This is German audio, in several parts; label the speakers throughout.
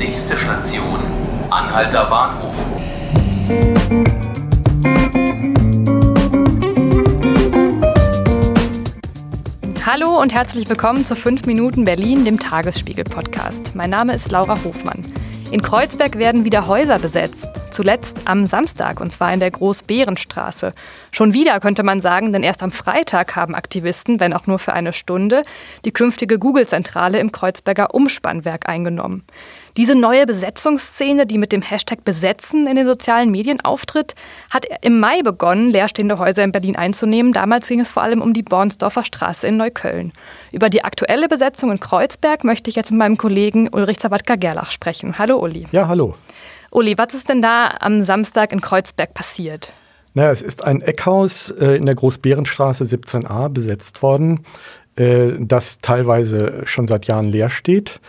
Speaker 1: Nächste Station, Anhalter Bahnhof.
Speaker 2: Hallo und herzlich willkommen zu 5 Minuten Berlin, dem Tagesspiegel-Podcast. Mein Name ist Laura Hofmann. In Kreuzberg werden wieder Häuser besetzt. Zuletzt am Samstag, und zwar in der Großbärenstraße. Schon wieder könnte man sagen, denn erst am Freitag haben Aktivisten, wenn auch nur für eine Stunde, die künftige Google-Zentrale im Kreuzberger Umspannwerk eingenommen. Diese neue Besetzungsszene, die mit dem Hashtag Besetzen in den sozialen Medien auftritt, hat im Mai begonnen, leerstehende Häuser in Berlin einzunehmen. Damals ging es vor allem um die Bornsdorfer Straße in Neukölln. Über die aktuelle Besetzung in Kreuzberg möchte ich jetzt mit meinem Kollegen Ulrich Zawadka-Gerlach sprechen. Hallo Uli.
Speaker 3: Ja, hallo.
Speaker 2: Uli, was ist denn da am Samstag in Kreuzberg passiert?
Speaker 3: Naja, es ist ein Eckhaus äh, in der Großbärenstraße 17a besetzt worden, äh, das teilweise schon seit Jahren leer steht,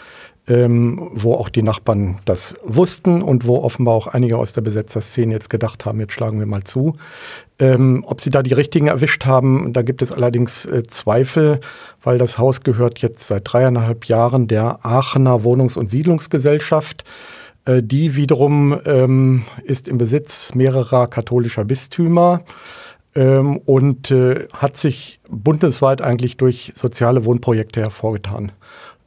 Speaker 3: ähm, wo auch die Nachbarn das wussten und wo offenbar auch einige aus der Besetzerszene jetzt gedacht haben, jetzt schlagen wir mal zu. Ähm, ob sie da die richtigen erwischt haben, da gibt es allerdings äh, Zweifel, weil das Haus gehört jetzt seit dreieinhalb Jahren der Aachener Wohnungs- und Siedlungsgesellschaft. Äh, die wiederum ähm, ist im Besitz mehrerer katholischer Bistümer ähm, und äh, hat sich bundesweit eigentlich durch soziale Wohnprojekte hervorgetan.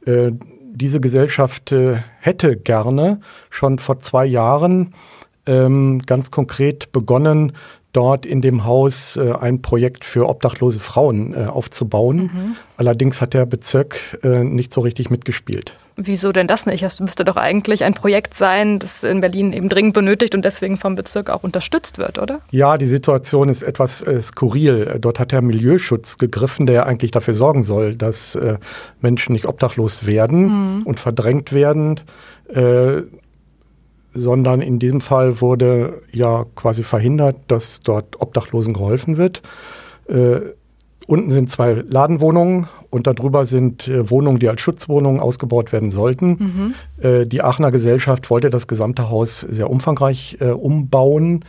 Speaker 3: Äh, diese Gesellschaft äh, hätte gerne schon vor zwei Jahren ähm, ganz konkret begonnen, dort in dem Haus äh, ein Projekt für obdachlose Frauen äh, aufzubauen. Mhm. Allerdings hat der Bezirk äh, nicht so richtig mitgespielt.
Speaker 2: Wieso denn das nicht? Das müsste doch eigentlich ein Projekt sein, das in Berlin eben dringend benötigt und deswegen vom Bezirk auch unterstützt wird, oder?
Speaker 3: Ja, die Situation ist etwas äh, skurril. Dort hat der Milieuschutz gegriffen, der eigentlich dafür sorgen soll, dass äh, Menschen nicht obdachlos werden mhm. und verdrängt werden. Sondern in diesem Fall wurde ja quasi verhindert, dass dort Obdachlosen geholfen wird. Äh, unten sind zwei Ladenwohnungen und darüber sind äh, Wohnungen, die als Schutzwohnungen ausgebaut werden sollten. Mhm. Äh, die Aachener Gesellschaft wollte das gesamte Haus sehr umfangreich äh, umbauen.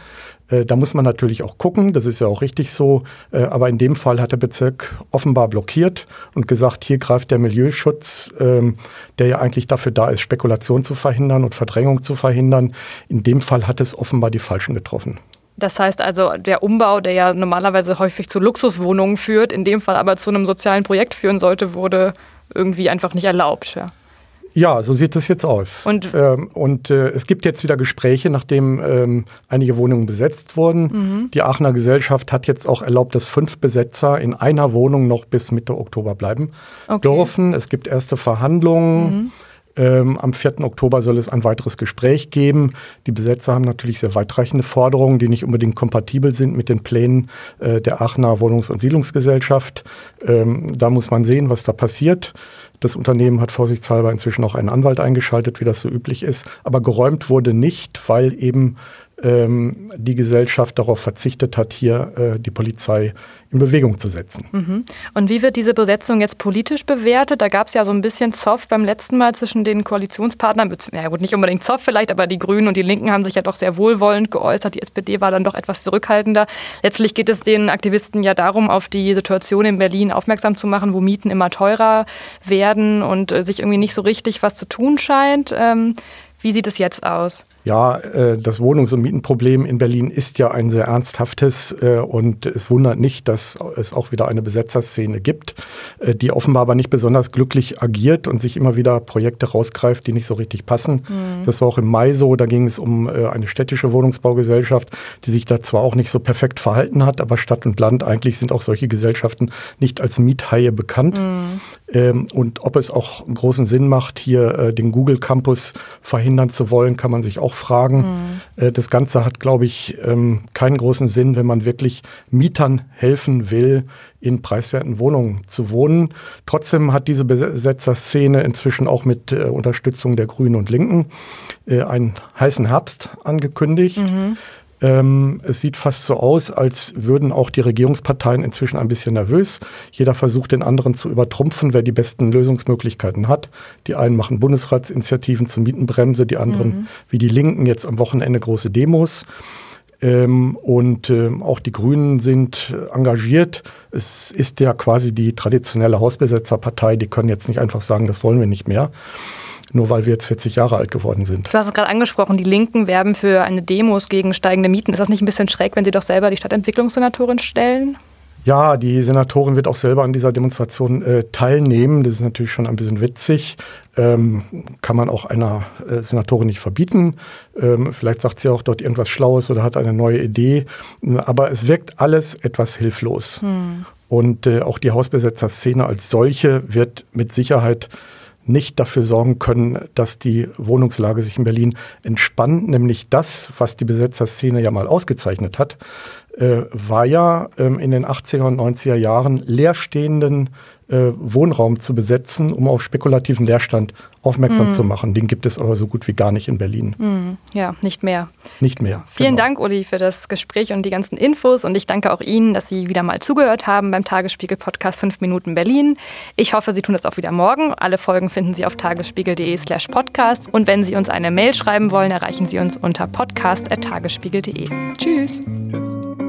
Speaker 3: Äh, da muss man natürlich auch gucken, das ist ja auch richtig so. Äh, aber in dem Fall hat der Bezirk offenbar blockiert und gesagt, hier greift der Milieuschutz, ähm, der ja eigentlich dafür da ist, Spekulation zu verhindern und Verdrängung zu verhindern. In dem Fall hat es offenbar die Falschen getroffen.
Speaker 2: Das heißt also, der Umbau, der ja normalerweise häufig zu Luxuswohnungen führt, in dem Fall aber zu einem sozialen Projekt führen sollte, wurde irgendwie einfach nicht erlaubt. Ja.
Speaker 3: Ja, so sieht es jetzt aus. Und, ähm, und äh, es gibt jetzt wieder Gespräche, nachdem ähm, einige Wohnungen besetzt wurden. Mhm. Die Aachener Gesellschaft hat jetzt auch erlaubt, dass fünf Besetzer in einer Wohnung noch bis Mitte Oktober bleiben okay. dürfen. Es gibt erste Verhandlungen. Mhm. Ähm, am 4. Oktober soll es ein weiteres Gespräch geben. Die Besetzer haben natürlich sehr weitreichende Forderungen, die nicht unbedingt kompatibel sind mit den Plänen äh, der Aachener Wohnungs- und Siedlungsgesellschaft. Ähm, da muss man sehen, was da passiert. Das Unternehmen hat vorsichtshalber inzwischen auch einen Anwalt eingeschaltet, wie das so üblich ist. Aber geräumt wurde nicht, weil eben ähm, die Gesellschaft darauf verzichtet hat, hier äh, die Polizei in Bewegung zu setzen.
Speaker 2: Mhm. Und wie wird diese Besetzung jetzt politisch bewertet? Da gab es ja so ein bisschen Zoff beim letzten Mal zwischen den Koalitionspartnern. Ja gut, nicht unbedingt Zoff vielleicht, aber die Grünen und die Linken haben sich ja doch sehr wohlwollend geäußert. Die SPD war dann doch etwas zurückhaltender. Letztlich geht es den Aktivisten ja darum, auf die Situation in Berlin aufmerksam zu machen, wo Mieten immer teurer werden und äh, sich irgendwie nicht so richtig was zu tun scheint. Ähm, wie sieht es jetzt aus?
Speaker 3: Ja, äh, das Wohnungs- und Mietenproblem in Berlin ist ja ein sehr ernsthaftes äh, und es wundert nicht, dass es auch wieder eine Besetzerszene gibt, äh, die offenbar aber nicht besonders glücklich agiert und sich immer wieder Projekte rausgreift, die nicht so richtig passen. Mhm. Das war auch im Mai so, da ging es um eine städtische Wohnungsbaugesellschaft, die sich da zwar auch nicht so perfekt verhalten hat, aber Stadt und Land eigentlich sind auch solche Gesellschaften nicht als Miethaie bekannt. Mhm. Ähm, und ob es auch großen Sinn macht, hier den Google Campus verhindern zu wollen, kann man sich auch fragen. Mhm. Das Ganze hat, glaube ich, ähm, keinen großen Sinn, wenn man wirklich Mietern helfen will, in preiswerten Wohnungen zu wohnen. Trotzdem hat diese Besetzerszene inzwischen auch mit äh, Unterstützung der Grünen und Linken äh, einen heißen Herbst angekündigt. Mhm. Ähm, es sieht fast so aus, als würden auch die Regierungsparteien inzwischen ein bisschen nervös. Jeder versucht, den anderen zu übertrumpfen, wer die besten Lösungsmöglichkeiten hat. Die einen machen Bundesratsinitiativen zur Mietenbremse, die anderen, mhm. wie die Linken, jetzt am Wochenende große Demos. Ähm, und ähm, auch die Grünen sind engagiert. Es ist ja quasi die traditionelle Hausbesetzerpartei. Die können jetzt nicht einfach sagen, das wollen wir nicht mehr. nur weil wir jetzt 40 Jahre alt geworden sind.
Speaker 2: Du hast es gerade angesprochen, die Linken werben für eine Demos gegen steigende Mieten. Ist das nicht ein bisschen schräg, wenn sie doch selber die Stadtentwicklungssenatorin stellen?
Speaker 3: Ja, die Senatorin wird auch selber an dieser Demonstration äh, teilnehmen. Das ist natürlich schon ein bisschen witzig. Ähm, kann man auch einer äh, Senatorin nicht verbieten. Ähm, vielleicht sagt sie auch dort irgendwas Schlaues oder hat eine neue Idee. Aber es wirkt alles etwas hilflos. Hm. Und äh, auch die Hausbesetzerszene als solche wird mit Sicherheit nicht dafür sorgen können, dass die Wohnungslage sich in Berlin entspannt. Nämlich das, was die Besetzerszene ja mal ausgezeichnet hat, äh, war ja ähm, in den 80er und 90er Jahren leerstehenden äh, Wohnraum zu besetzen, um auf spekulativen Leerstand aufmerksam mm. zu machen. Den gibt es aber so gut wie gar nicht in Berlin.
Speaker 2: Mm, ja, nicht mehr.
Speaker 3: Nicht mehr.
Speaker 2: Vielen genau. Dank, Uli, für das Gespräch und die ganzen Infos. Und ich danke auch Ihnen, dass Sie wieder mal zugehört haben beim Tagesspiegel-Podcast 5 Minuten Berlin. Ich hoffe, Sie tun das auch wieder morgen. Alle Folgen finden Sie auf tagesspiegel.de slash podcast. Und wenn Sie uns eine Mail schreiben wollen, erreichen Sie uns unter podcast.tagesspiegel.de. Tschüss. Tschüss.